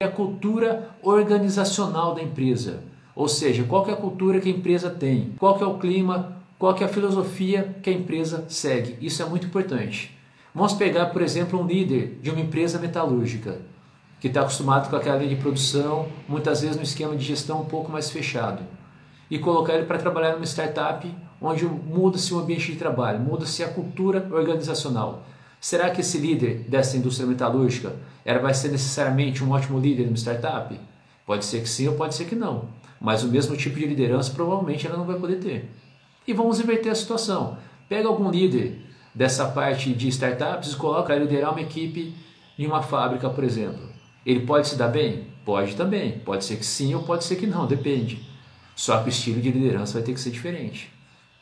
a cultura organizacional da empresa. Ou seja, qual é a cultura que a empresa tem, qual é o clima, qual é a filosofia que a empresa segue. Isso é muito importante. Vamos pegar, por exemplo, um líder de uma empresa metalúrgica que está acostumado com aquela linha de produção, muitas vezes no esquema de gestão um pouco mais fechado, e colocar ele para trabalhar numa startup onde muda-se o ambiente de trabalho, muda-se a cultura organizacional. Será que esse líder dessa indústria metalúrgica ela vai ser necessariamente um ótimo líder de uma startup? Pode ser que sim ou pode ser que não. Mas o mesmo tipo de liderança provavelmente ela não vai poder ter. E vamos inverter a situação. Pega algum líder dessa parte de startups e coloca a liderar uma equipe em uma fábrica, por exemplo. Ele pode se dar bem? Pode também. Pode ser que sim ou pode ser que não, depende. Só que o estilo de liderança vai ter que ser diferente.